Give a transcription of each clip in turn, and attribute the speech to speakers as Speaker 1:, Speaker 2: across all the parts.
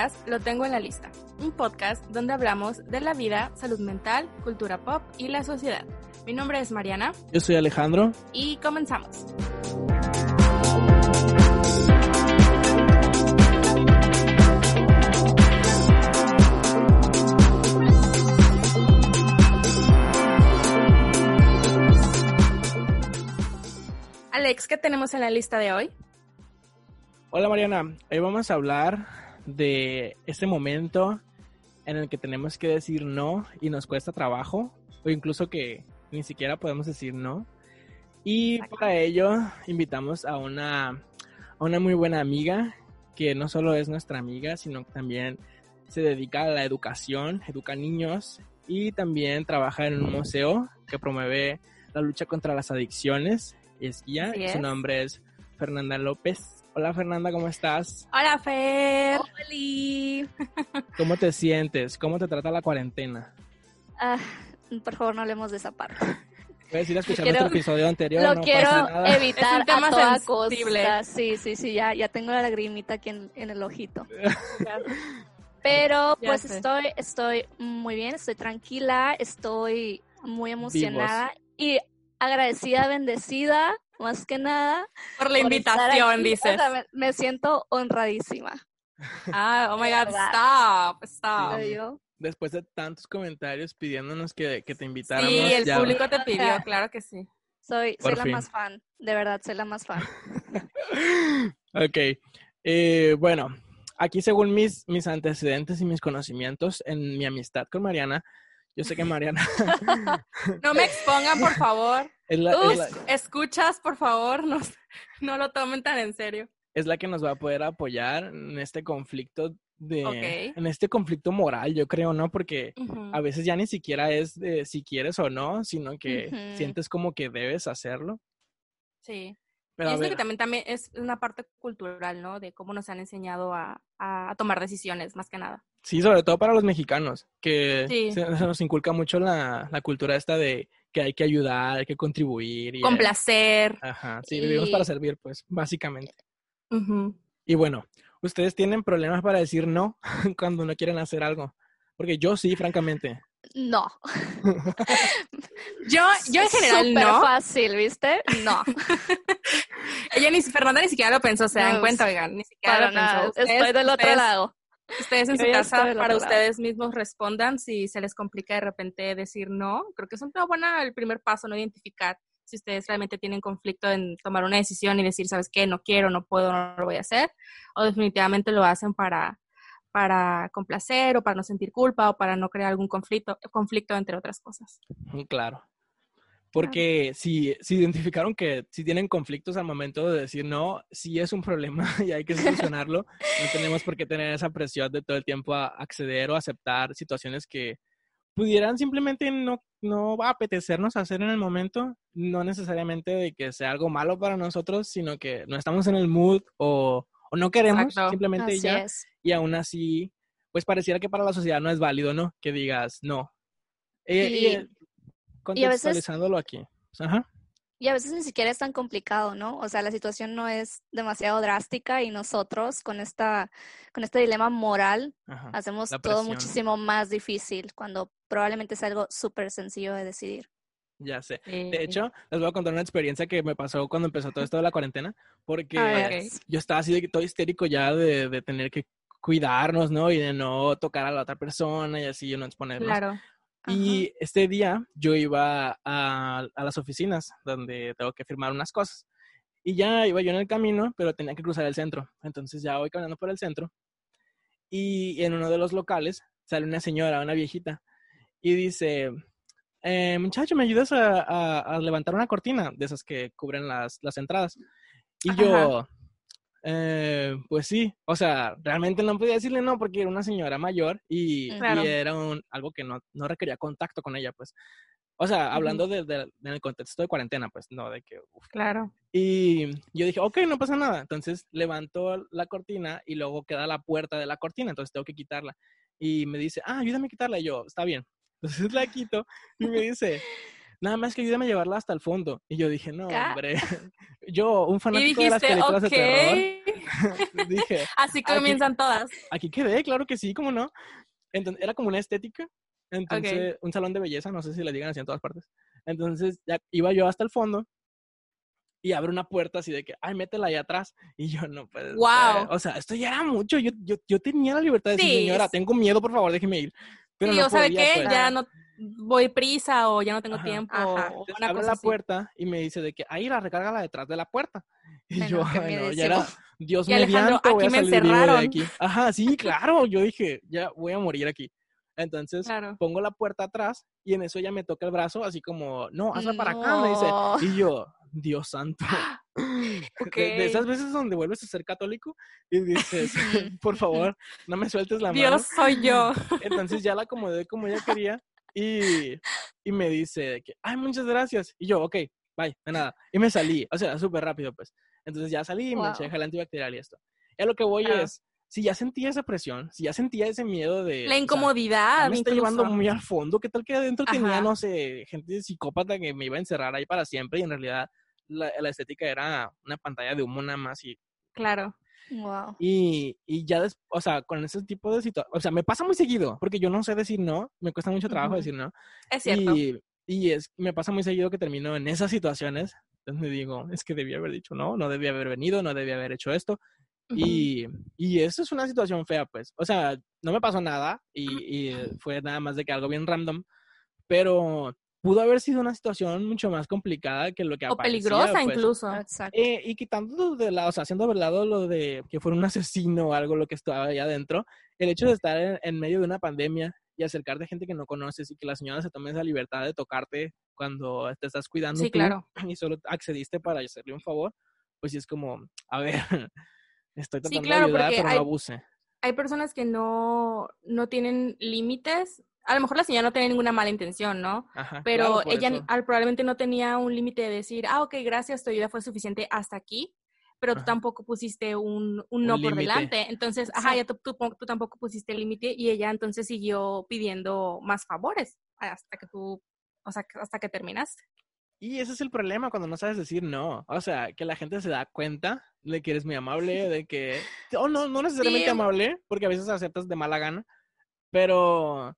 Speaker 1: podcast Lo tengo en la lista, un podcast donde hablamos de la vida, salud mental, cultura pop y la sociedad. Mi nombre es Mariana
Speaker 2: Yo soy Alejandro.
Speaker 1: y comenzamos. Alex, ¿qué tenemos en la lista de hoy?
Speaker 2: Hola Mariana, hoy vamos a hablar de este momento en el que tenemos que decir no y nos cuesta trabajo o incluso que ni siquiera podemos decir no. Y para ello invitamos a una, a una muy buena amiga que no solo es nuestra amiga, sino que también se dedica a la educación, educa niños y también trabaja en un museo que promueve la lucha contra las adicciones. Es y su nombre es Fernanda López. Hola Fernanda, ¿cómo estás?
Speaker 1: Hola, Fer.
Speaker 3: Oli.
Speaker 2: ¿Cómo te sientes? ¿Cómo te trata la cuarentena?
Speaker 3: Ah, por favor, no hablemos de esa parte.
Speaker 2: Puedes ir a escuchar
Speaker 3: Quiero-
Speaker 2: nuestro episodio anterior.
Speaker 3: Lo
Speaker 2: no
Speaker 3: quiero
Speaker 2: pasa nada.
Speaker 3: evitar
Speaker 1: Es un tema
Speaker 3: a toda
Speaker 1: sensible.
Speaker 3: costa. Sí, sí, sí, ya, ya tengo la lagrimita aquí en, en el ojito. Pero
Speaker 1: Ya
Speaker 3: pues estoy, estoy muy bien, estoy tranquila, estoy muy emocionada y agradecida, bendecida, más que nada.
Speaker 1: Por la
Speaker 3: por
Speaker 1: invitación,
Speaker 3: aquí.
Speaker 1: dices.
Speaker 3: O sea, me, me siento honradísima.
Speaker 1: Ah, oh my god, stop, stop.
Speaker 2: Después de tantos comentarios pidiéndonos que, que te invitáramos.
Speaker 1: Sí, el
Speaker 2: ya-
Speaker 1: público te pidió, claro que sí.
Speaker 3: Soy, la más fan, de verdad, soy la más fan.
Speaker 2: Ok. Eh, bueno, aquí según mis, mis antecedentes y mis conocimientos en mi amistad con Mariana, yo sé que Mariana
Speaker 1: No me expongan, por favor.
Speaker 2: es la, es,
Speaker 1: Uf,
Speaker 2: la,
Speaker 1: escuchas, por favor, no, no lo tomen tan en serio.
Speaker 2: es la que nos va a poder apoyar en este conflicto de, en este conflicto moral, yo creo, ¿no? Porque a veces ya ni siquiera es de si quieres o no, sino que sientes como que debes hacerlo.
Speaker 1: Sí.
Speaker 2: Pero
Speaker 1: y es que también, también es una parte cultural, ¿no? De cómo nos han enseñado a- a tomar decisiones, más que nada.
Speaker 2: Sí, sobre todo para los mexicanos, que
Speaker 1: Sí.
Speaker 2: se, se nos inculca mucho la, la cultura esta de que hay que ayudar, hay que contribuir. Y,
Speaker 1: Con placer.
Speaker 2: Ajá, sí, vivimos para servir, pues, básicamente. Y bueno, ustedes tienen problemas para decir no cuando no quieren hacer algo. Porque yo sí, francamente.
Speaker 3: No.
Speaker 1: Yo, yo en general
Speaker 3: Súper
Speaker 1: no.
Speaker 3: fácil, ¿viste? No.
Speaker 1: Ella ni Fernanda ni siquiera lo pensó, se dan
Speaker 3: No,
Speaker 1: cuenta, oigan, ni siquiera
Speaker 3: Para
Speaker 1: lo pensó. Ustedes-
Speaker 3: Estoy del otro
Speaker 1: ustedes-
Speaker 3: lado.
Speaker 1: Ustedes en
Speaker 3: Yo
Speaker 1: su casa, para
Speaker 3: lado.
Speaker 1: ustedes mismos respondan si se les complica de repente decir no. Creo que es una buena, el primer paso, no identificar si ustedes realmente tienen conflicto en tomar una decisión y decir, ¿sabes qué? No quiero, no puedo, no lo voy a hacer. O definitivamente lo hacen para, para complacer o para no sentir culpa o para no crear algún conflicto, conflicto entre otras cosas.
Speaker 2: Claro. Porque si, si identificaron que si tienen conflictos al momento de decir no, sí es un problema y hay que solucionarlo. No tenemos por qué tener esa presión de todo el tiempo a acceder o aceptar situaciones que pudieran simplemente no, no apetecernos hacer en el momento. No necesariamente de que sea algo malo para nosotros, sino que no estamos en el mood o, o no queremos,
Speaker 1: Exacto.
Speaker 2: simplemente
Speaker 3: Así
Speaker 2: ya.
Speaker 3: es.
Speaker 2: Y aún así, pues pareciera que para la sociedad no es válido, ¿no? Que digas no. Eh, eh,
Speaker 3: y a veces-
Speaker 2: contextualizándolo aquí. Ajá.
Speaker 3: Y a veces ni siquiera es tan complicado, ¿no? O sea, la situación no es demasiado drástica y nosotros con esta, con este dilema moral
Speaker 2: ajá.
Speaker 3: hacemos todo muchísimo más difícil cuando probablemente es algo súper sencillo de decidir.
Speaker 2: Ya sé.
Speaker 1: Eh,
Speaker 2: De hecho, les voy a contar una experiencia que me pasó cuando empezó todo esto de la cuarentena, porque
Speaker 3: A ver.
Speaker 1: Ok.
Speaker 2: yo estaba así de que todo histérico ya de, de tener que cuidarnos, ¿no? Y de no tocar a la otra persona y así, no exponernos.
Speaker 1: claro.
Speaker 2: Y este día yo iba a, a las oficinas donde tengo que firmar unas cosas. Y ya iba yo en el camino, pero tenía que cruzar el centro. Entonces ya voy caminando por el centro. Y en uno de los locales sale una señora, una viejita, y dice, eh, muchacho, ¿me ayudas a, levantar una cortina de esas que cubren las, las entradas? Y yo, eh, pues sí, o sea, realmente no podía decirle no porque era una señora mayor y, era un, algo que no, no, requería contacto con ella, pues. O sea, hablando de, del contexto de cuarentena, pues, no de que...
Speaker 1: Claro.
Speaker 2: Y yo dije, ok, no pasa nada. Entonces levanto la cortina y luego queda la puerta de la cortina, entonces tengo que quitarla. Y me dice, ah, ayúdame a quitarla. Y yo, está bien. Entonces la quito y me dice, nada más que ayúdame a llevarla hasta el fondo. Y yo dije, no, hombre. Yo, un fanático de las películas de terror, dije.
Speaker 1: Así comienzan todas.
Speaker 2: Aquí quedé, claro que sí, ¿cómo no? Entonces, era como una estética. Entonces, un salón de belleza, no sé si le digan así en todas partes. Entonces, ya iba yo hasta el fondo y abre una puerta así de que, ay, métela ahí atrás. Y yo no puedo.
Speaker 1: Wow.
Speaker 2: O sea, esto ya era mucho. Yo, yo, yo tenía la libertad de decir, señora, tengo miedo, por favor, déjeme ir.
Speaker 1: Pero sí, o ¿sabe qué? Pues. Ya no voy prisa o ya no tengo tiempo.
Speaker 2: abre la puerta y me dice de que ahí la la detrás de la puerta. Y yo, bueno, ya era, Dios y mediante, voy a salir de aquí. Ajá, sí, claro. Yo dije, ya voy a morir aquí. Entonces pongo la puerta atrás y en eso ella me toca el brazo, así como, no, hazla para acá, me dice. Y yo, Dios santo. De, esas veces donde vuelves a ser católico y dices, por favor, no me sueltes la mano.
Speaker 1: Dios soy yo.
Speaker 2: Entonces ya la acomodé como ella quería y, y me dice que, ay, muchas gracias. Y yo, ok, bye, de nada. Y me salí, o sea, súper rápido, pues. Entonces ya salí y me eché gel antibacterial y esto. Y a lo que voy es, si ya sentía esa presión, si ya sentía ese miedo de...
Speaker 1: La incomodidad.
Speaker 2: me está llevando muy al fondo. ¿Qué tal que adentro tenía, no sé, gente psicópata que me iba a encerrar ahí para siempre y en realidad la, la estética era una pantalla de humo nada más y...
Speaker 1: Claro.
Speaker 3: Wow.
Speaker 2: Y, y ya, des, o sea, con ese tipo de situaciones, o sea, me pasa muy seguido, porque yo no sé decir no, me cuesta mucho trabajo decir no.
Speaker 1: Es cierto.
Speaker 2: Y, y, es, me pasa muy seguido que termino en esas situaciones, entonces me digo, es que debía haber dicho no, no debía haber venido, no debía haber hecho esto. Y, y eso es una situación fea, pues. O sea, no me pasó nada y, y fue nada más de que algo bien random, pero pudo haber sido una situación mucho más complicada que lo que
Speaker 1: O peligrosa pues. incluso.
Speaker 2: Eh, y quitando de lado, o sea, haciendo de lado lo de que fuera un asesino o algo lo que estaba allá adentro, el hecho de estar en, medio de una pandemia y acercarte a gente que no conoces y que la señora se tome esa libertad de tocarte cuando te estás cuidando
Speaker 1: sí, claro.
Speaker 2: y solo accediste para hacerle un favor, pues sí es como, a ver, estoy tratando
Speaker 1: claro,
Speaker 2: de ayudar, pero no abuse.
Speaker 1: Hay personas que no, no tienen límites a lo mejor la señora no tenía ninguna mala intención, ¿no? Pero ella probablemente no tenía un límite de decir, ah, ok, gracias, tu ayuda fue suficiente hasta aquí, pero tú tampoco pusiste un, un no por delante. Entonces, ajá, ya tú, tú, tampoco pusiste el límite y ella entonces siguió pidiendo más favores hasta que tú, o sea, hasta que terminaste.
Speaker 2: Y ese es el problema cuando no sabes decir no. O sea, que la gente se da cuenta de que eres muy amable, de que... O no, no necesariamente amable, porque a veces aceptas de mala gana, pero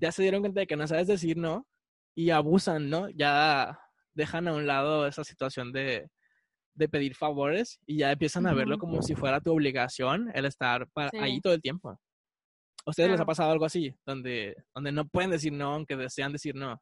Speaker 2: ya se dieron cuenta de que no sabes decir no y abusan, ¿no? Ya dejan a un lado esa situación de, de pedir favores y ya empiezan a verlo como si fuera tu obligación el estar ahí todo el tiempo. ¿A ustedes les ha pasado algo así? Donde, donde no pueden decir no, aunque desean decir no.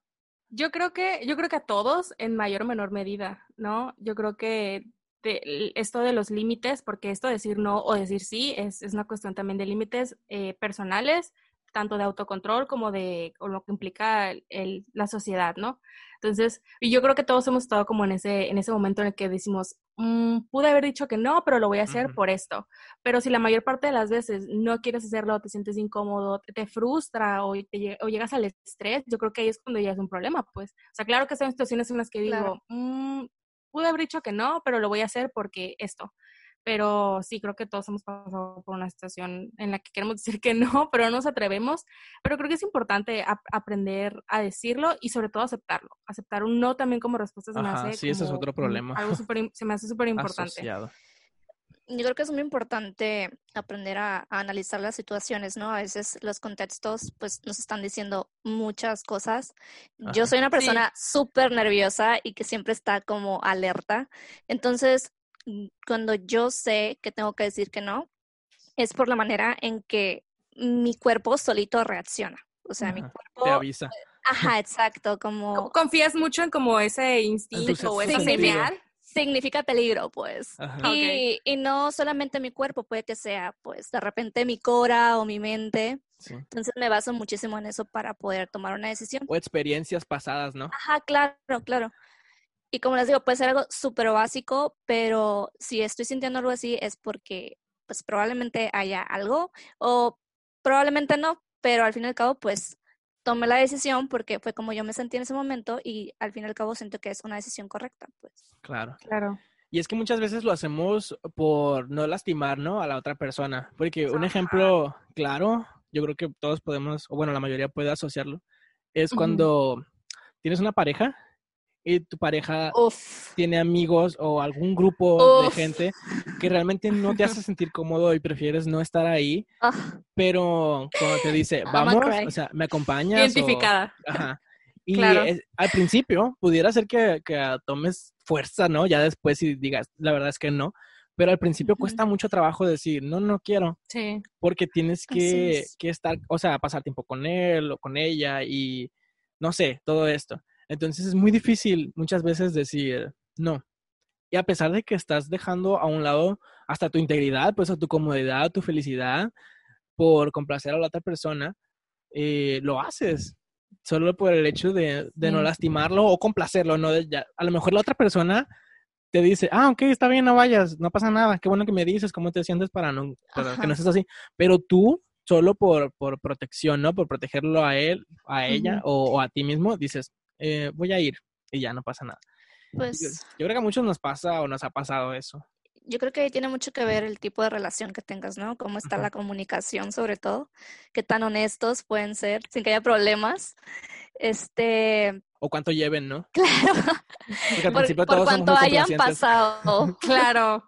Speaker 1: Yo creo que, yo creo que a todos en mayor o menor medida, ¿no? Yo creo que esto de los límites, porque esto de decir no o decir sí es, es una cuestión también de límites eh, personales, tanto de autocontrol como de lo que implica el, la sociedad, ¿no? Entonces, y yo creo que todos hemos estado como en ese, en ese momento en el que decimos, mm, pude haber dicho que no, pero lo voy a hacer por esto. Pero si la mayor parte de las veces no quieres hacerlo, te sientes incómodo, te, frustra o, o, llegas al estrés, yo creo que ahí es cuando ya es un problema, pues. O sea, claro que son situaciones en las que digo, mm, pude haber dicho que no, pero lo voy a hacer porque esto pero sí creo que todos hemos pasado por una situación en la que queremos decir que no, pero no nos atrevemos, pero creo que es importante aprender a decirlo y sobre todo aceptarlo, aceptar un no también como respuesta se me hace
Speaker 2: sí, ese es otro problema.
Speaker 1: Algo se me hace súper importante.
Speaker 3: Yo creo que es muy importante aprender a, analizar las situaciones, ¿no? A veces los contextos, pues, nos están diciendo muchas cosas. Yo soy una persona súper nerviosa y que siempre está como alerta. Entonces, cuando yo sé que tengo que decir que no, es por la manera en que mi cuerpo solito reacciona. O sea, mi cuerpo...
Speaker 2: Te avisa.
Speaker 3: Ajá, exacto, como...
Speaker 1: ¿Confías mucho en como ese instinto o esa señal?
Speaker 3: significa peligro, pues.
Speaker 2: Ajá.
Speaker 3: Y, y no solamente mi cuerpo, puede que sea, pues, de repente mi cora o mi mente.
Speaker 2: Sí.
Speaker 3: Entonces me baso muchísimo en eso para poder tomar una decisión.
Speaker 2: O experiencias pasadas, ¿no?
Speaker 3: Ajá, claro, claro. Y como les digo, puede ser algo súper básico, pero si estoy sintiendo algo así es porque pues probablemente haya algo o probablemente no, pero al fin y al cabo pues tomé la decisión porque fue como yo me sentí en ese momento y al fin y al cabo siento que es una decisión correcta, pues.
Speaker 2: Claro.
Speaker 1: Claro.
Speaker 2: Y es que muchas veces lo hacemos por no lastimar, ¿no? A la otra persona. Porque un ejemplo claro, yo creo que todos podemos, o bueno, la mayoría puede asociarlo, es cuando tienes una pareja y tu pareja
Speaker 3: Uf.
Speaker 2: tiene amigos o algún grupo de gente que realmente no te hace sentir cómodo y prefieres no estar ahí,
Speaker 3: Ah,
Speaker 2: pero cuando te dice, vamos, o sea, me acompañas. o-
Speaker 1: Identificada.
Speaker 2: Ajá. Y
Speaker 1: Claro.
Speaker 2: es- al principio pudiera ser que, que tomes fuerza, ¿no? Ya después si digas, la verdad es que no. Pero al principio cuesta mucho trabajo decir, no, no quiero,
Speaker 1: Sí.
Speaker 2: porque tienes que,
Speaker 3: es.
Speaker 2: que estar, o sea, pasar tiempo con él o con ella y no sé, todo esto. Entonces es muy difícil muchas veces decir no. Y a pesar de que estás dejando a un lado hasta tu integridad, pues o tu comodidad, tu felicidad, por complacer a la otra persona, eh, lo haces. Solo por el hecho de, de no
Speaker 1: Sí.
Speaker 2: lastimarlo o complacerlo, ¿no? Ya- a lo mejor la otra persona te dice, ah, ok, está bien, no vayas, no pasa nada, qué bueno que me dices cómo te sientes para, no, para que no estés así. Pero tú, solo por, por protección, ¿no? Por protegerlo a él, a ella o, o a ti mismo, dices, eh, voy a ir y ya no pasa nada.
Speaker 3: Pues
Speaker 2: yo creo que a muchos nos pasa o nos ha pasado eso.
Speaker 3: yo creo que ahí tiene mucho que ver el tipo de relación que tengas, ¿no? Cómo está
Speaker 2: Ajá.
Speaker 3: la comunicación, sobre todo, qué tan honestos pueden ser sin que haya problemas. Este,
Speaker 2: O cuánto lleven, ¿no?
Speaker 3: claro,
Speaker 2: Porque al
Speaker 3: por,
Speaker 2: principio
Speaker 3: por
Speaker 2: todos somos
Speaker 3: cuanto
Speaker 2: muy
Speaker 3: hayan pasado.
Speaker 1: Claro.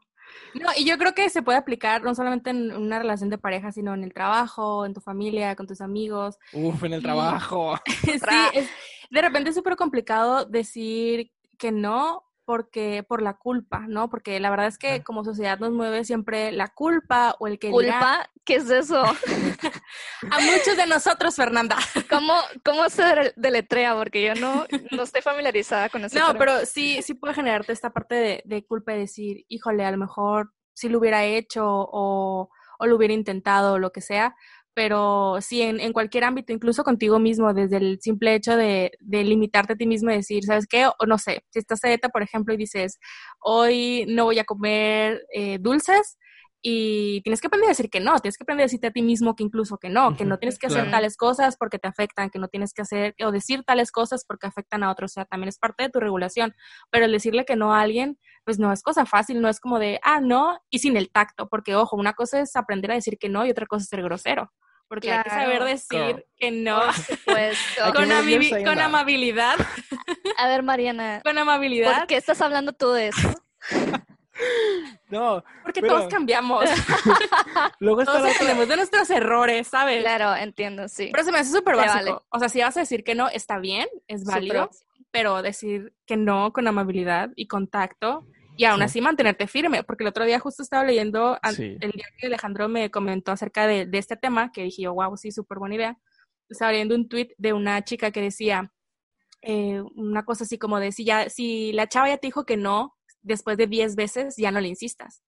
Speaker 1: No, y yo creo que se puede aplicar no solamente en una relación de pareja, sino en el trabajo, en tu familia, con tus amigos.
Speaker 2: Uf, en el
Speaker 1: Y-
Speaker 2: trabajo.
Speaker 1: Sí, es, de repente es súper complicado decir que no porque por la culpa, ¿no? Porque la verdad es que como sociedad nos mueve siempre la culpa o el que dirá.
Speaker 3: ¿Culpa? ¿Qué es eso?
Speaker 1: A muchos de nosotros, Fernanda.
Speaker 3: ¿Cómo, cómo se dele- deletrea? Porque yo no, no estoy familiarizada con eso.
Speaker 1: No, pero sí, sí puede generarte esta parte de, de culpa de decir, híjole, a lo mejor sí lo hubiera hecho o, o lo hubiera intentado o lo que sea, pero sí en, en cualquier ámbito, incluso contigo mismo, desde el simple hecho de, de limitarte a ti mismo y decir, ¿sabes qué? O no sé, si estás a dieta, por ejemplo, y dices, hoy no voy a comer eh, dulces. Y tienes que aprender a decir que no, tienes que aprender a decirte a ti mismo que incluso que no, que no tienes que hacer
Speaker 2: Claro.
Speaker 1: tales cosas porque te afectan, que no tienes que hacer o decir tales cosas porque afectan a otros, o sea, también es parte de tu regulación pero el decirle que no a alguien, pues no es cosa fácil, no es como de, ah, no, y sin el tacto, porque ojo, una cosa es aprender a decir que no y otra cosa es ser grosero, porque hay que saber decir
Speaker 2: Claro.
Speaker 1: que no con, con amabilidad,
Speaker 3: A ver, Mariana,
Speaker 1: con amabilidad,
Speaker 3: ¿por qué estás hablando tú de eso?
Speaker 2: No,
Speaker 1: porque
Speaker 2: pero-
Speaker 1: todos cambiamos,
Speaker 2: luego está
Speaker 1: todos aprendemos de nuestros errores, ¿sabes?
Speaker 3: Claro, entiendo, sí.
Speaker 1: Pero se me hace súper básico.
Speaker 3: vale.
Speaker 1: O sea, si vas a decir que no, está bien, es válido, pero decir que no con amabilidad y contacto y aún
Speaker 2: Sí.
Speaker 1: así mantenerte firme, porque el otro día justo estaba leyendo,
Speaker 2: Sí.
Speaker 1: el día que Alejandro me comentó acerca de, de este tema, que dije yo, wow, sí, súper buena idea. Estaba leyendo un tweet de una chica que decía eh, una cosa así como de, si, ya, si la chava ya te dijo que no, después de 10 veces, ya no le insistas.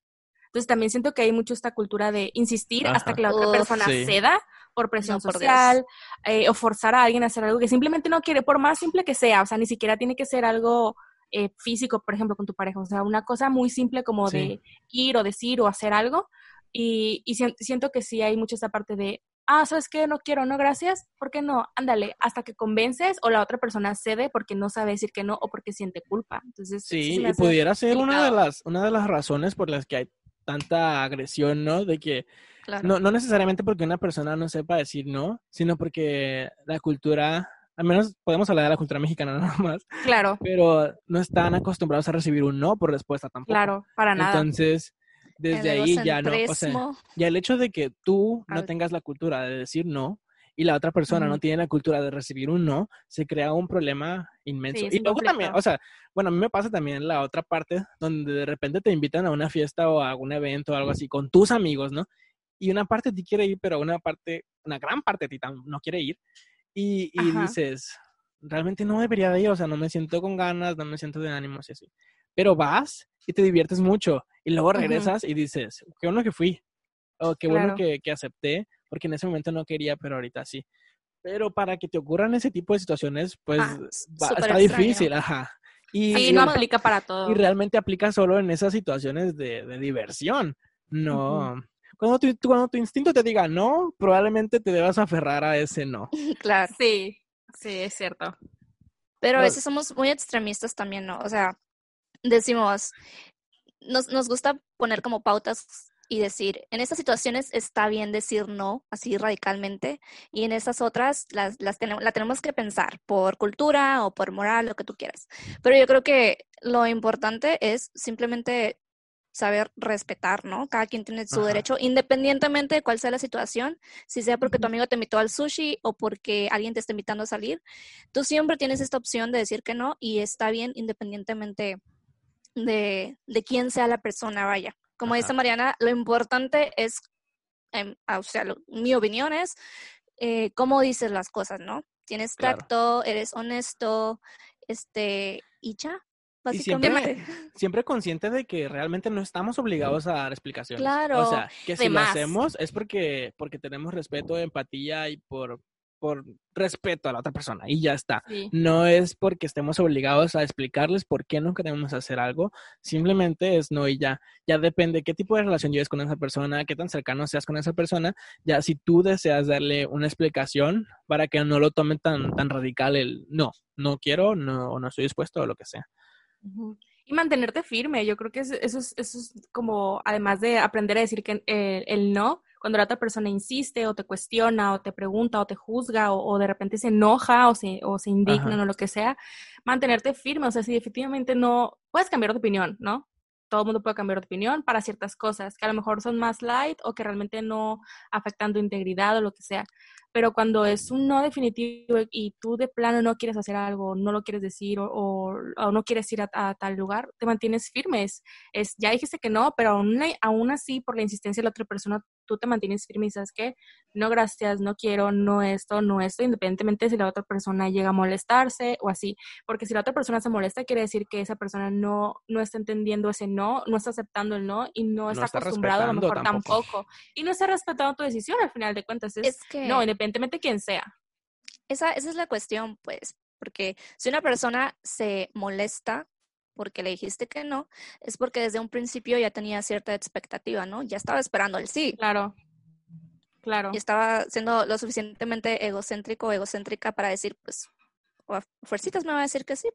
Speaker 1: Entonces también siento que hay mucho esta cultura de insistir hasta que la otra
Speaker 3: Uf,
Speaker 1: persona
Speaker 2: sí.
Speaker 1: ceda por presión
Speaker 3: No, por Dios.
Speaker 1: social eh, o forzar a alguien a hacer algo que simplemente no quiere, por más simple que sea, o sea, ni siquiera tiene que ser algo eh, físico, por ejemplo, con tu pareja, o sea, una cosa muy simple como
Speaker 2: Sí.
Speaker 1: de ir o decir o hacer algo. Y, y sien- siento que sí hay mucho esta parte de, ah, ¿sabes qué? No quiero, no, gracias. ¿Por qué no? Ándale, hasta que convences o la otra persona cede porque no sabe decir que no o porque siente culpa. Entonces,
Speaker 2: Sí, y pudiera ser una de las, una de las razones por las que hay tanta agresión, ¿no? De que
Speaker 3: Claro.
Speaker 2: no, no necesariamente porque una persona no sepa decir no, sino porque la cultura, al menos podemos hablar de la cultura mexicana nada más,
Speaker 1: Claro,
Speaker 2: pero no están acostumbrados a recibir un no por respuesta tampoco.
Speaker 1: claro, para nada.
Speaker 2: Entonces, desde ahí ya no, o sea, ya el hecho de que tú no tengas la cultura de decir no y la otra persona no tiene la cultura de recibir un no, se crea un problema inmenso.
Speaker 1: Sí,
Speaker 2: y luego también, o sea, bueno, a mí me pasa también la otra parte donde de repente te invitan a una fiesta o a algún evento o algo así con tus amigos, ¿no? Y una parte de ti quiere ir, pero una parte, una gran parte de ti no quiere ir. Y, y dices, realmente no debería de ir, o sea, no me siento con ganas, no me siento de ánimos y así. pero vas y te diviertes mucho y luego regresas y dices, qué bueno que fui, o qué bueno que, que acepté, porque en ese momento no quería, pero ahorita sí. Pero para que te ocurran ese tipo de situaciones, pues
Speaker 3: Ah,
Speaker 2: está difícil, ajá. Y,
Speaker 1: Sí, no aplica para todo.
Speaker 2: y realmente aplica solo en esas situaciones de, de diversión. No. Cuando, tu, tu- cuando tu instinto te diga no, probablemente te debas aferrar a ese no.
Speaker 3: Claro.
Speaker 1: Sí, sí, es cierto.
Speaker 3: Pero a veces somos muy extremistas también, ¿no? O sea, decimos, nos, nos gusta poner como pautas y decir, en estas situaciones está bien decir no, así radicalmente, y en estas otras las, las tenemos, la tenemos que pensar por cultura o por moral, lo que tú quieras. Pero yo creo que lo importante es simplemente saber respetar, ¿no? Cada quien tiene su
Speaker 2: Ajá.
Speaker 3: derecho, independientemente de cuál sea la situación, si sea porque tu amigo te invitó al sushi o porque alguien te está invitando a salir, tú siempre tienes esta opción de decir que no y está bien independientemente de, de quién sea la persona, vaya. Como dice. Mariana, lo importante es, em, ah, o sea, lo- mi opinión es eh, cómo dices las cosas, ¿no? Tienes
Speaker 2: Claro.
Speaker 3: tacto, eres honesto, este, y ya,
Speaker 2: Y siempre, siempre consciente de que realmente no estamos obligados a dar explicaciones.
Speaker 3: Claro.
Speaker 2: O sea, que si lo
Speaker 1: más.
Speaker 2: hacemos es porque, porque tenemos respeto, empatía y por, por respeto a la otra persona. Y ya está.
Speaker 1: Sí.
Speaker 2: No es porque estemos obligados a explicarles por qué no queremos hacer algo, simplemente es no y ya. Ya depende qué tipo de relación lleves con esa persona, qué tan cercano seas con esa persona. Ya si tú deseas darle una explicación para que no lo tomen tan, tan radical el no, no quiero, no, no estoy dispuesto o lo que sea.
Speaker 1: Y mantenerte firme, yo creo que eso, eso es, eso es como, además de aprender a decir que eh, el no, cuando la otra persona insiste o te cuestiona o te pregunta o te juzga o, o de repente se enoja o se, o se indigna
Speaker 2: Ajá.
Speaker 1: o lo que sea, mantenerte firme, o sea, si definitivamente no, puedes cambiar de opinión, ¿no? Todo el mundo puede cambiar de opinión para ciertas cosas que a lo mejor son más light o que realmente no afectan tu integridad o lo que sea. Pero cuando es un no definitivo y tú de plano no quieres hacer algo, no lo quieres decir o, o- o no quieres ir a, a tal lugar, te mantienes firme. Es, es, ya dijiste que no, pero aún, aún así, por la insistencia de la otra persona, tú te mantienes firme y sabes que no, gracias, no quiero, no esto, no esto, independientemente si la otra persona llega a molestarse o así. Porque si la otra persona se molesta, quiere decir que esa persona no, no está entendiendo ese no, no está aceptando el no y no está
Speaker 2: está
Speaker 1: acostumbrado a lo mejor
Speaker 2: tampoco.
Speaker 1: tampoco. Y no está respetando tu decisión al final de cuentas. Es,
Speaker 3: Es que
Speaker 1: no, independientemente de quién sea.
Speaker 3: esa, esa es la cuestión, pues, porque si una persona se molesta porque le dijiste que no, es porque desde un principio ya tenía cierta expectativa, ¿no? Ya estaba esperando el sí.
Speaker 1: Claro. Claro.
Speaker 3: Y estaba siendo lo suficientemente egocéntrico o egocéntrica para decir, pues, o a fuercitas me va a decir que sí.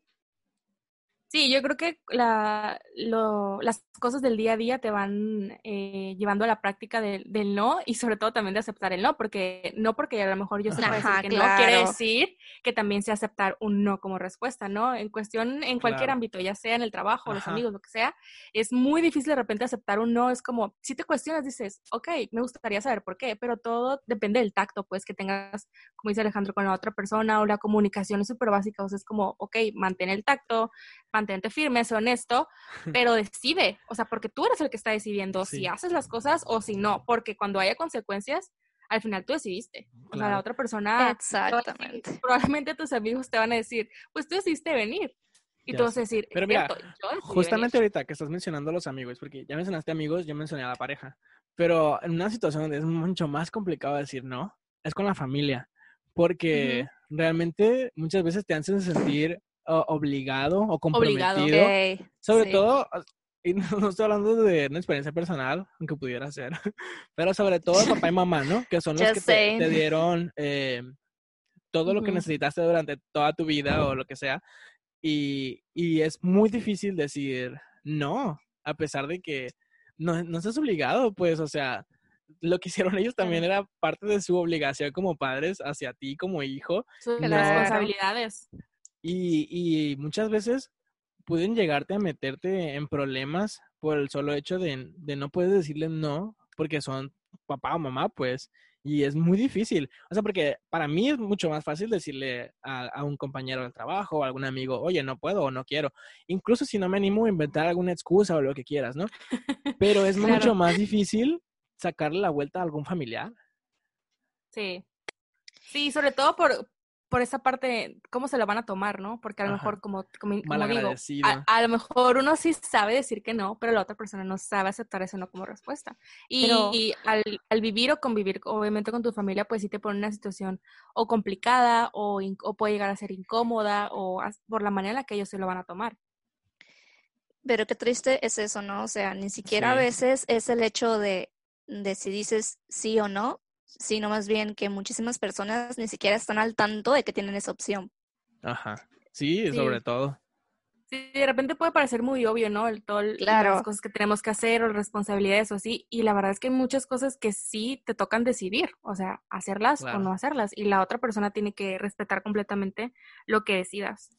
Speaker 1: Sí, yo creo que la, lo- las cosas del día a día te van eh, llevando a la práctica del, del no y sobre todo también de aceptar el no, porque no porque a lo mejor yo sepa decir que no, quiere decir que también sé aceptar un no como respuesta, ¿no? En cuestión, en cualquier
Speaker 2: Claro.
Speaker 1: ámbito, ya sea en el trabajo, los amigos, lo que sea, es muy difícil de repente aceptar un no, es como, si te cuestionas, dices, ok, me gustaría saber por qué, pero todo depende del tacto, pues, que tengas, como dice Alejandro, con la otra persona o la comunicación es súper básica, o sea, es como, ok, mantén el tacto, mantente firme, sé honesto, pero decide, o sea, porque tú eres el que está decidiendo
Speaker 2: Sí.
Speaker 1: si haces las cosas o si no, porque cuando haya consecuencias, al final tú decidiste. O sea, la
Speaker 2: Claro.
Speaker 1: otra persona, decir-
Speaker 3: Exactamente.
Speaker 1: probablemente tus amigos te van a decir, pues tú decidiste venir. Y
Speaker 2: Ya
Speaker 1: tú vas a decir,
Speaker 2: Pero
Speaker 1: "Es
Speaker 2: mira,
Speaker 1: yo
Speaker 2: Justamente
Speaker 1: venir".
Speaker 2: ahorita que estás mencionando a los amigos, porque ya mencionaste amigos, yo mencioné a la pareja, pero en una situación donde es mucho más complicado decir no, es con la familia, porque realmente muchas veces te hacen sentir obligado o
Speaker 1: Obligado.
Speaker 2: comprometido,
Speaker 3: Ok,
Speaker 2: sobre
Speaker 3: sí.
Speaker 2: todo, y no, no estoy hablando de una experiencia personal, aunque pudiera ser, pero sobre todo papá y mamá, ¿no? Que son los
Speaker 3: Just
Speaker 2: que te, dieron eh, todo lo que necesitaste durante toda tu vida o lo que sea. Y, y es muy difícil decir no, a pesar de que no, no estás obligado, pues, o sea, lo que hicieron ellos también era parte de su obligación como padres hacia ti como hijo.
Speaker 1: Sus
Speaker 2: No.
Speaker 1: responsabilidades.
Speaker 2: Y, y muchas veces pueden llegarte a meterte en problemas por el solo hecho de, de no puedes decirles no, porque son papá o mamá, pues, y es muy difícil. O sea, porque para mí es mucho más fácil decirle a, a un compañero del trabajo o a algún amigo, oye, no puedo o no quiero. Incluso si no me animo a inventar alguna excusa o lo que quieras, ¿no? Pero es
Speaker 1: Claro.
Speaker 2: mucho más difícil sacarle la vuelta a algún familiar.
Speaker 1: Sí. Sí, sobre todo por, por esa parte, ¿cómo se lo van a tomar, no? Porque a lo
Speaker 2: Ajá.
Speaker 1: mejor, como, como, como digo, a, a lo mejor uno sí sabe decir que no, pero la otra persona no sabe aceptar eso no como respuesta. Y,
Speaker 3: Pero-
Speaker 1: y al, al vivir o convivir, obviamente, con tu familia, pues sí te pone en una situación o complicada o, in- o puede llegar a ser incómoda o as- por la manera en la que ellos se lo van a tomar.
Speaker 3: Pero qué triste es eso, ¿no? O sea, ni siquiera a veces es el hecho de, de si dices sí o no, sino más bien que muchísimas personas ni siquiera están al tanto de que tienen esa opción.
Speaker 2: Ajá. Sí,
Speaker 1: Sí.
Speaker 2: sobre todo.
Speaker 1: Sí, de repente puede parecer muy obvio, ¿no? El, todo el-
Speaker 3: Claro.
Speaker 1: las cosas que tenemos que hacer o responsabilidades o así. Y la verdad es que hay muchas cosas que sí te tocan decidir, o sea, hacerlas
Speaker 2: Claro.
Speaker 1: o no hacerlas. Y la otra persona tiene que respetar completamente lo que decidas.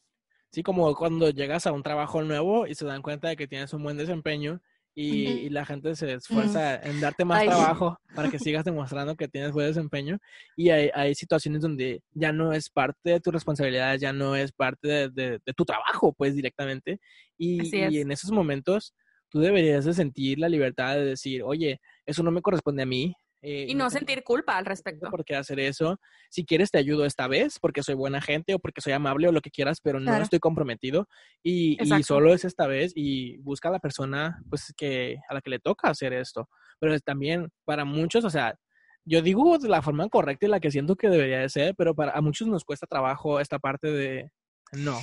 Speaker 2: Sí, como cuando llegas a un trabajo nuevo y se dan cuenta de que tienes un buen desempeño y, la gente se esfuerza en darte más
Speaker 3: Ay.
Speaker 2: trabajo para que sigas demostrando que tienes buen desempeño. Y hay, hay situaciones donde ya no es parte de tus responsabilidades, ya no es parte de, de- de tu trabajo, pues directamente. Y, y en esos momentos tú deberías de sentir la libertad de decir, oye, eso no me corresponde a mí. Eh,
Speaker 1: Y no
Speaker 2: tengo-
Speaker 1: sentir culpa al
Speaker 2: no
Speaker 1: respecto.
Speaker 2: por qué hacer eso. Si quieres, te ayudo esta vez porque soy buena gente o porque soy amable o lo que quieras, pero no
Speaker 3: Claro.
Speaker 2: estoy comprometido. Y, y solo es esta vez y busca a la persona pues que a la que le toca hacer esto. Pero también para muchos, o sea, yo digo de la forma correcta y la que siento que debería de ser, pero para a muchos nos cuesta trabajo esta parte de no.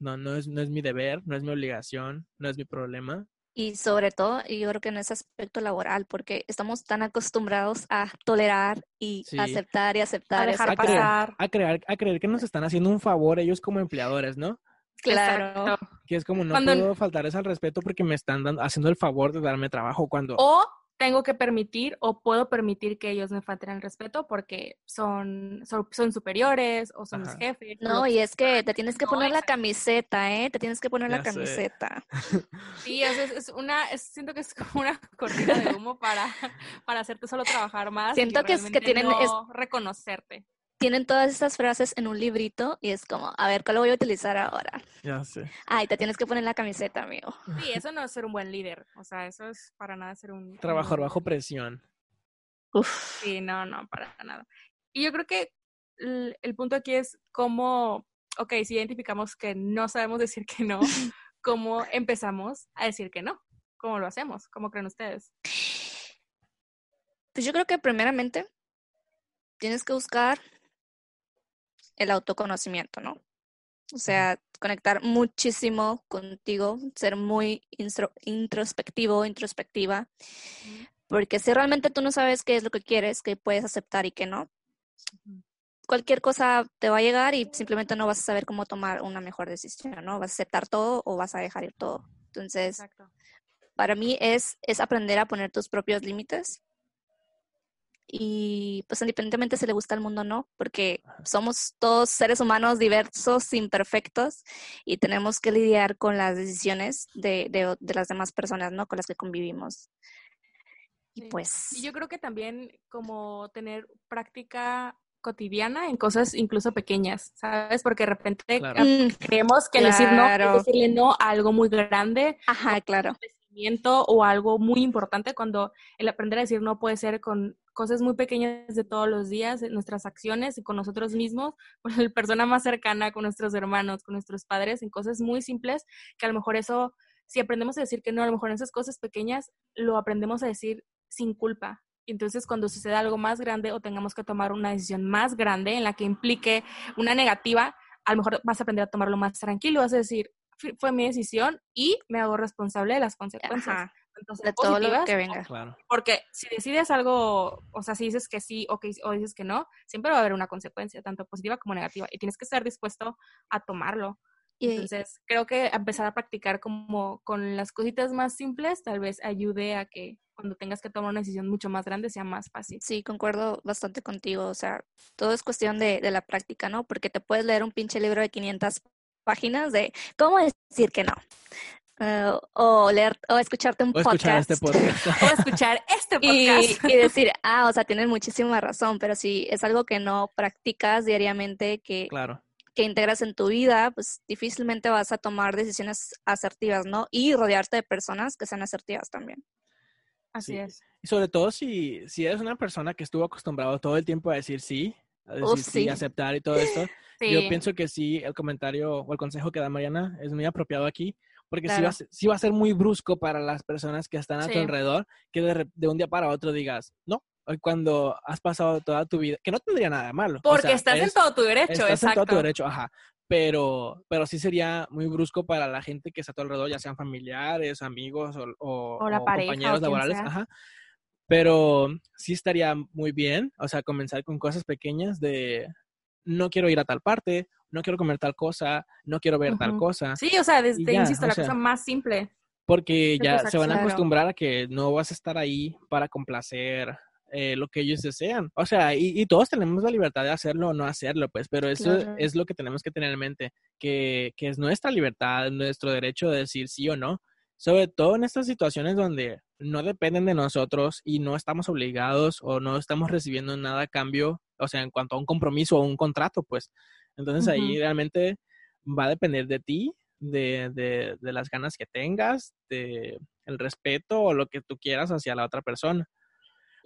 Speaker 2: No, no es, no es mi deber, no es mi obligación, no es mi problema.
Speaker 3: Y sobre todo, y yo creo que en ese aspecto laboral, porque estamos tan acostumbrados a tolerar y
Speaker 2: Sí.
Speaker 3: aceptar y aceptar.
Speaker 1: A
Speaker 3: y
Speaker 1: dejar
Speaker 2: a creer,
Speaker 3: aceptar.
Speaker 1: pasar.
Speaker 2: a creer, a creer que nos están haciendo un favor ellos como empleadores, ¿no?
Speaker 3: Claro.
Speaker 1: Exacto.
Speaker 2: Que es como no
Speaker 1: Cuando-
Speaker 2: puedo faltarles al respeto porque me están dando, haciendo el favor de darme trabajo cuando...
Speaker 1: O tengo que permitir o puedo permitir que ellos me falten el respeto porque son, son, son superiores o son mis jefes.
Speaker 3: No, y es que te tienes que
Speaker 1: No,
Speaker 3: poner la camiseta, ¿eh? Te tienes que poner
Speaker 2: Ya
Speaker 3: la
Speaker 2: sé.
Speaker 3: camiseta.
Speaker 1: Sí, es, es una, es- siento que es como una cortina de humo para, para hacerte solo trabajar más.
Speaker 3: Siento
Speaker 1: y
Speaker 3: que es- que tienen es-
Speaker 1: no reconocerte.
Speaker 3: Tienen todas estas frases en un librito y es como, a ver, ¿cuál lo voy a utilizar ahora?
Speaker 2: Ya sé.
Speaker 3: Ay, te tienes que poner la camiseta, amigo.
Speaker 1: Sí, eso no es ser un buen líder. O sea, eso es para nada ser un...
Speaker 2: Trabajar bajo presión.
Speaker 3: Uf.
Speaker 1: Sí, no, no, para nada. Y yo creo que el, el punto aquí es cómo, ok, si identificamos que no sabemos decir que no, ¿cómo empezamos a decir que no? ¿Cómo lo hacemos? ¿Cómo creen ustedes?
Speaker 3: Pues yo creo que primeramente tienes que buscar el autoconocimiento, ¿no? O sea, conectar muchísimo contigo, ser muy introspectivo, introspectiva, porque si realmente tú no sabes qué es lo que quieres, qué puedes aceptar y qué no, cualquier cosa te va a llegar y simplemente no vas a saber cómo tomar una mejor decisión, ¿no? Vas a aceptar todo o vas a dejar ir todo. Entonces,
Speaker 1: Exacto.
Speaker 3: para mí es, es aprender a poner tus propios límites. Y pues independientemente si le gusta al mundo o no, porque somos todos seres humanos diversos, imperfectos, y tenemos que lidiar con las decisiones de, de, de las demás personas, ¿no? Con las que convivimos. Y
Speaker 1: Sí.
Speaker 3: pues...
Speaker 1: Y yo creo que también como tener práctica cotidiana en cosas incluso pequeñas, ¿sabes? Porque de repente
Speaker 2: Claro.
Speaker 1: creemos que el decir no
Speaker 3: claro.
Speaker 1: es decirle no a algo muy grande
Speaker 3: ajá, claro.
Speaker 1: O algo muy importante cuando el aprender a decir no puede ser con cosas muy pequeñas de todos los días, nuestras acciones y con nosotros mismos, con la persona más cercana, con nuestros hermanos, con nuestros padres, en cosas muy simples que a lo mejor eso, si aprendemos a decir que no, a lo mejor esas cosas pequeñas lo aprendemos a decir sin culpa. Entonces, cuando suceda algo más grande o tengamos que tomar una decisión más grande en la que implique una negativa, a lo mejor vas a aprender a tomarlo más tranquilo, vas a decir, "Fui- fue mi decisión y me hago responsable de las consecuencias.
Speaker 3: Ajá, de todo lo que venga.
Speaker 2: Claro.
Speaker 1: Porque si decides algo, o sea, si dices que sí o, que, o dices que no, siempre va a haber una consecuencia, tanto positiva como negativa, y tienes que estar dispuesto a tomarlo.
Speaker 3: Y,
Speaker 1: Entonces, creo que empezar a practicar como con las cositas más simples tal vez ayude a que cuando tengas que tomar una decisión mucho más grande sea más fácil.
Speaker 3: Sí, concuerdo bastante contigo. O sea, todo es cuestión de, de la práctica, ¿no? Porque te puedes leer un pinche libro de 500 páginas de cómo decir que no. Eh, o leer o escucharte un
Speaker 2: O escuchar
Speaker 3: podcast
Speaker 2: este podcast.
Speaker 1: O escuchar este
Speaker 3: y,
Speaker 1: podcast.
Speaker 3: y decir, ah, o sea, tienes muchísima razón, pero si es algo que no practicas diariamente, que,
Speaker 2: claro.
Speaker 3: que integras en tu vida, pues difícilmente vas a tomar decisiones asertivas, ¿no? Y rodearte de personas que sean asertivas también.
Speaker 1: Así
Speaker 2: Sí.
Speaker 1: es.
Speaker 2: Y sobre todo si, si eres una persona que estuvo acostumbrado todo el tiempo a decir sí decir sí. aceptar y todo esto. Yo pienso que sí, el comentario o el consejo que da Mariana es muy apropiado aquí, porque sí, va, sí, va, a ser muy brusco para las personas que están a tu alrededor, que de, un día para otro digas, no, cuando has pasado toda tu vida, que no tendría nada de malo.
Speaker 1: Porque estás en todo tu derecho,
Speaker 2: estás
Speaker 1: exacto.
Speaker 2: en todo tu derecho, ajá. Pero, pero sí sería muy brusco para la gente que está a tu alrededor, ya sean familiares, amigos o, o, compañeros laborales, ajá. Pero sí estaría muy bien, o sea, comenzar con cosas pequeñas de no quiero ir a tal parte, no quiero comer tal cosa, no quiero ver tal cosa.
Speaker 1: Sí, o sea, desde, insisto, la cosa más simple.
Speaker 2: Porque ya se van a acostumbrar a que no vas a estar ahí para complacer eh, lo que ellos desean. O sea, y, todos tenemos la libertad de hacerlo o no hacerlo, pues, pero eso es lo que tenemos que tener en mente, que, que es nuestra libertad, nuestro derecho de decir sí o no. Sobre todo en estas situaciones donde no dependen de nosotros y no estamos obligados o no estamos recibiendo nada a cambio, o sea, en cuanto a un compromiso o un contrato, pues. Entonces ahí realmente va a depender de ti, de, de, de, las ganas que tengas, de el respeto o lo que tú quieras hacia la otra persona.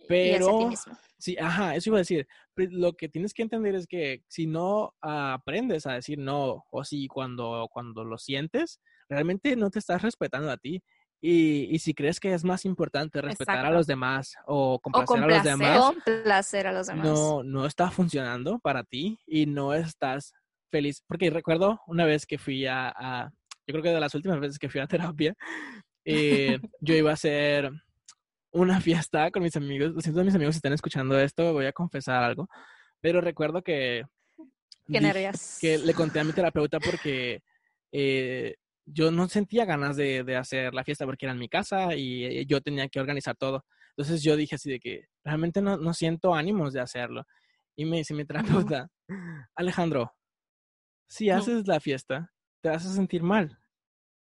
Speaker 2: Pero, sí, ajá, eso iba a decir. Lo que tienes que entender es que si no aprendes a decir no, o si cuando, cuando lo sientes, realmente no te estás respetando a ti. Y, y si crees que es más importante respetar a los demás o complacer, a los demás,
Speaker 3: complacer a los demás,
Speaker 2: no, no está funcionando para ti y no estás feliz. Porque recuerdo una vez que fui a, a yo creo que de las últimas veces que fui a terapia, eh, yo iba a hacer una fiesta con mis amigos. Lo siento, mis amigos si están escuchando esto, voy a confesar algo. Pero recuerdo que.
Speaker 3: Qué nervios.
Speaker 2: Que le conté a mi terapeuta porque eh, yo no sentía ganas de, de, hacer la fiesta porque era en mi casa y eh, yo tenía que organizar todo. Entonces yo dije así de que realmente no, no siento ánimos de hacerlo. Y me dice mi terapeuta, Alejandro, si haces la fiesta, te vas a sentir mal.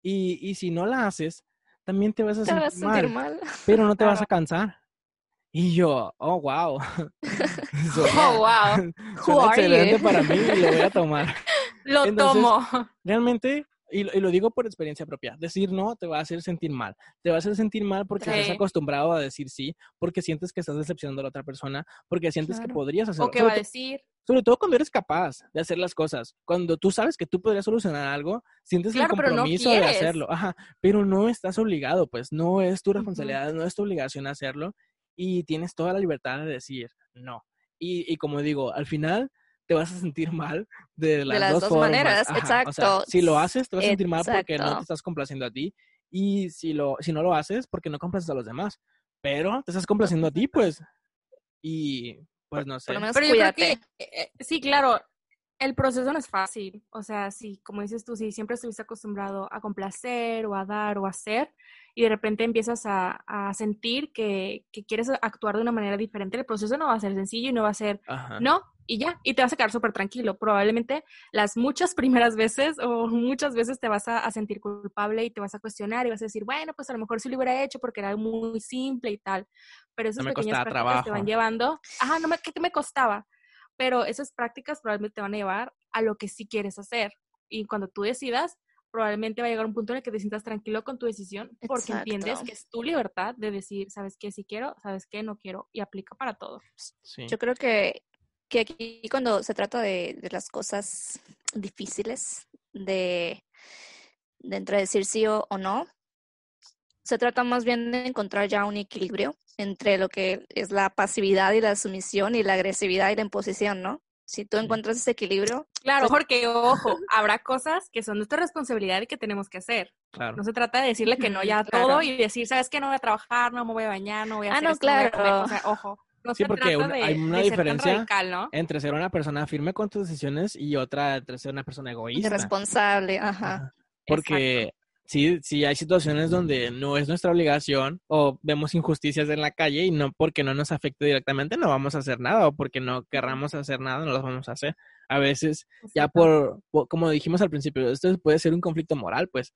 Speaker 2: Y, y si no la haces, también te vas a, sentir, mal, pero no te vas a cansar. Y yo, oh, wow.
Speaker 1: oh, wow.
Speaker 2: Excelente para mí y lo voy a tomar.
Speaker 1: lo tomo.
Speaker 2: Realmente y, lo digo por experiencia propia, decir no te va a hacer sentir mal. Te va a hacer sentir mal porque estás acostumbrado a decir sí, porque sientes que estás decepcionando a la otra persona, porque sientes que podrías hacerlo.
Speaker 1: O que va a decir.
Speaker 2: Sobre todo cuando eres capaz de hacer las cosas. Cuando tú sabes que tú podrías solucionar algo, sientes el compromiso de hacerlo. Ajá, pero no estás obligado, pues no es tu responsabilidad, no es tu obligación hacerlo y tienes toda la libertad de decir no. Y, y como digo, al final te vas a sentir mal de las, dos, maneras.
Speaker 3: Exacto.
Speaker 2: si lo haces, te vas a sentir mal porque no te estás complaciendo a ti. Y si, lo, si no lo haces, porque no complaces a los demás. Pero te estás complaciendo a ti, pues. Y pues no sé.
Speaker 1: Pero yo creo que, eh, eh, sí, claro, el proceso no es fácil. O sea, si, como dices tú, si siempre estuviste acostumbrado a complacer o a dar o a hacer, y de repente empiezas a, a sentir que, que, quieres actuar de una manera diferente, el proceso no va a ser sencillo y no va a ser, no, y ya, y te vas a quedar súper tranquilo. Probablemente las muchas primeras veces o muchas veces te vas a, sentir culpable y te vas a cuestionar y vas a decir, bueno, pues a lo mejor sí lo hubiera hecho porque era muy simple y tal. Pero esas pequeñas prácticas te van llevando, ajá, no me, ¿qué me costaba? pero esas prácticas probablemente te van a llevar a lo que sí quieres hacer. Y cuando tú decidas, probablemente va a llegar un punto en el que te sientas tranquilo con tu decisión porque entiendes que es tu libertad de decir, ¿sabes qué? Sí quiero, ¿sabes qué? No quiero y aplica para todo.
Speaker 3: Yo creo que, que aquí cuando se trata de, de las cosas difíciles, de, de entre decir sí o, o no, se trata más bien de encontrar ya un equilibrio entre lo que es la pasividad y la sumisión y la agresividad y la imposición, ¿no? Si tú encuentras ese equilibrio.
Speaker 1: Claro, pues porque, ojo, habrá cosas que son nuestra responsabilidad y que tenemos que hacer. Claro. No se trata de decirle que no ya a todo y decir, ¿sabes qué? No voy a trabajar, no me voy a bañar, no voy a
Speaker 3: ah,
Speaker 1: hacer
Speaker 3: no, claro.
Speaker 1: O sea, ojo. No
Speaker 2: sí, porque hay una diferencia entre ser una persona firme con tus decisiones y otra entre ser una persona egoísta.
Speaker 3: Irresponsable, ajá.
Speaker 2: Porque sí, sí hay situaciones donde no es nuestra obligación o vemos injusticias en la calle y no porque no nos afecte directamente no vamos a hacer nada o porque no querramos hacer nada no lo vamos a hacer. A veces ya por, como dijimos al principio, esto puede ser un conflicto moral, pues,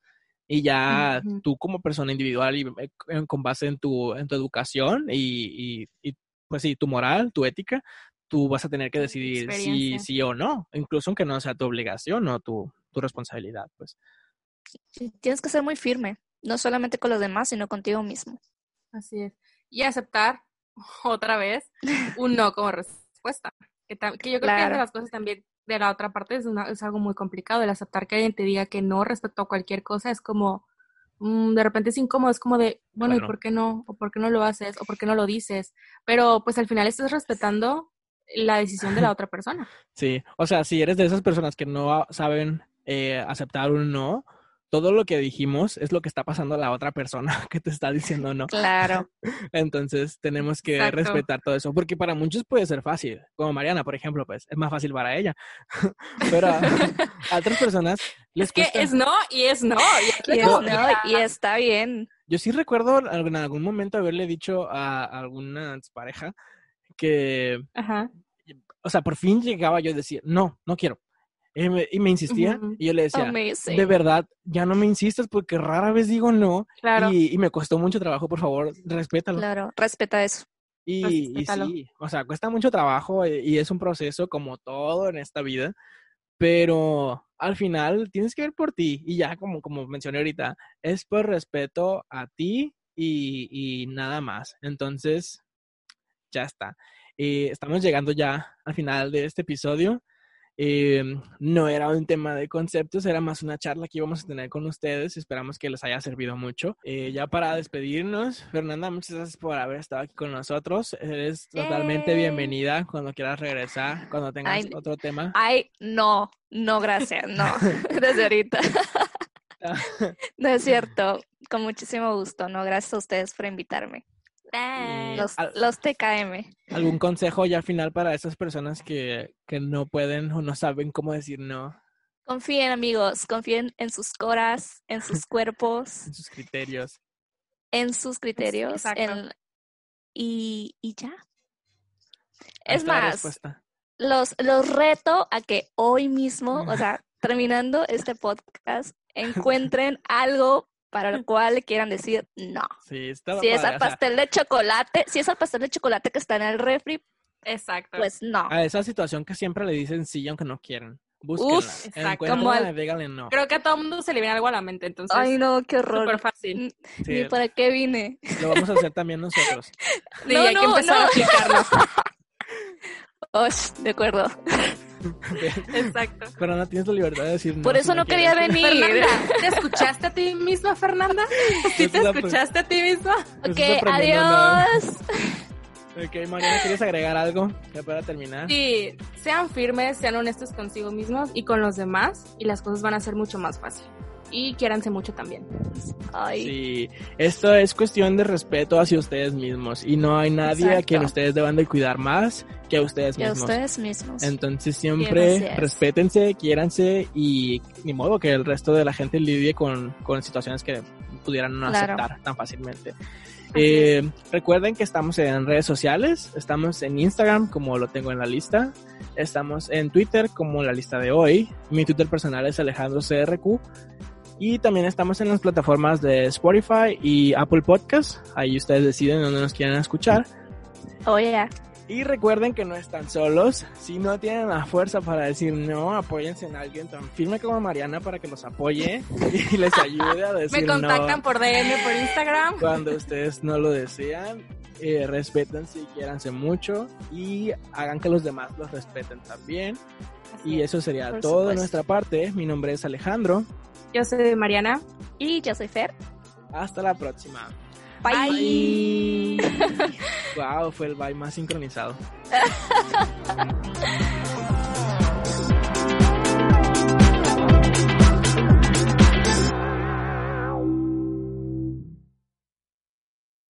Speaker 2: y ya tú como persona individual y eh, con base en tu, en tu educación y, y, pues sí, tu moral, tu ética, tú vas a tener que decidir si sí o no, incluso aunque no sea tu obligación o tu, tu responsabilidad, pues.
Speaker 3: Tienes que ser muy firme, no solamente con los demás, sino contigo mismo.
Speaker 1: Así es. Y aceptar otra vez un no como respuesta. Que, yo creo que de las cosas también de la otra parte es, una, es algo muy complicado, el aceptar que alguien te diga que no respecto a cualquier cosa es como, de repente es incómodo, es como de, bueno, ¿y por qué no? ¿O por qué no lo haces? ¿O por qué no lo dices? Pero pues al final estás respetando la decisión de la otra persona.
Speaker 2: Sí, o sea, si eres de esas personas que no saben eh, aceptar un no, todo lo que dijimos es lo que está pasando a la otra persona que te está diciendo no.
Speaker 3: Claro.
Speaker 2: Entonces tenemos que respetar todo eso, porque para muchos puede ser fácil, como Mariana, por ejemplo, pues es más fácil para ella, pero a, otras personas les
Speaker 1: Es que es no y es no.
Speaker 3: Y, es no, y está bien.
Speaker 2: Yo sí recuerdo en algún momento haberle dicho a alguna pareja que, Ajá. o sea, por fin llegaba yo a decir, no, no quiero. Y me, insistía y yo le decía, de verdad, ya no me insistas porque rara vez digo no. Y, me costó mucho trabajo, por favor, respétalo.
Speaker 3: Claro, respeta eso.
Speaker 2: Y, y, sí, o sea, cuesta mucho trabajo eh, y, es un proceso como todo en esta vida, pero al final tienes que ver por ti y ya como, como mencioné ahorita, es por respeto a ti y, nada más. Entonces, ya está. Eh, estamos llegando ya al final de este episodio. Eh, no era un tema de conceptos, era más una charla que íbamos a tener con ustedes. Esperamos que les haya servido mucho. Eh, ya para despedirnos, Fernanda, muchas gracias por haber estado aquí con nosotros. Eres totalmente bienvenida cuando quieras regresar, cuando tengas otro tema.
Speaker 3: Ay, no, no, gracias, no, desde ahorita. no es cierto, con muchísimo gusto, no, gracias a ustedes por invitarme. Los, los, TKM.
Speaker 2: ¿Algún consejo ya final para esas personas que, que no pueden o no saben cómo decir no?
Speaker 3: Confíen, amigos, confíen en sus coras, en sus cuerpos.
Speaker 2: en sus criterios.
Speaker 3: En sus criterios. y, y ya. es más, los, los reto a que hoy mismo, o sea, terminando este podcast, encuentren algo para el cual quieran decir no.
Speaker 2: Sí, está
Speaker 3: Si es el pastel de chocolate, si es el pastel de chocolate que está en el refri,
Speaker 1: exacto.
Speaker 3: Pues no.
Speaker 2: A esa situación que siempre le dicen sí aunque no quieran. Búsquenla. Uf, exacto. Como díganle no.
Speaker 1: Creo que a todo el mundo se le viene algo a la mente, entonces.
Speaker 3: Ay, no, qué horror.
Speaker 1: Súper fácil.
Speaker 3: ¿Y para qué vine?
Speaker 2: Lo vamos a hacer también nosotros.
Speaker 1: sí, no, hay que empezar a aplicarlo.
Speaker 3: Osh, de acuerdo.
Speaker 1: Exacto.
Speaker 2: No tienes la libertad de decir no.
Speaker 3: Por eso no, quería venir.
Speaker 1: Fernanda, ¿te escuchaste a ti misma, Fernanda? ¿Sí te escuchaste a ti misma?
Speaker 3: Ok, adiós.
Speaker 2: Ok, Mariana, ¿quieres agregar algo ya para terminar?
Speaker 1: Sí, sean firmes, sean honestos consigo mismos y con los demás y las cosas van a ser mucho más fácil y quiéranse mucho también.
Speaker 2: Ay. Sí, esto es cuestión de respeto hacia ustedes mismos y no hay nadie a quien ustedes deban de cuidar más que a ustedes
Speaker 3: que
Speaker 2: mismos.
Speaker 3: ustedes mismos.
Speaker 2: Entonces siempre respétense, quiéranse y ni modo que el resto de la gente lidie con, con situaciones que pudieran no aceptar tan fácilmente. Eh, recuerden que estamos en redes sociales, estamos en Instagram como lo tengo en la lista, estamos en Twitter como la lista de hoy, mi Twitter personal es Alejandro CRQ y también estamos en las plataformas de Spotify y Apple Podcasts. Ahí ustedes deciden dónde nos quieren escuchar.
Speaker 3: Oh, yeah.
Speaker 2: Y recuerden que no están solos. Si no tienen la fuerza para decir no, apóyense en alguien tan firme como Mariana para que los apoye y les ayude a decir
Speaker 1: no. Me contactan por DM, por Instagram.
Speaker 2: Cuando ustedes no lo desean. Eh, respétense y quiéranse mucho y hagan que los demás los respeten también. y eso sería todo de nuestra parte. Mi nombre es Alejandro.
Speaker 1: Yo soy Mariana.
Speaker 3: Y yo soy Fer.
Speaker 2: Hasta la próxima.
Speaker 3: Bye.
Speaker 2: wow, fue el bye más sincronizado.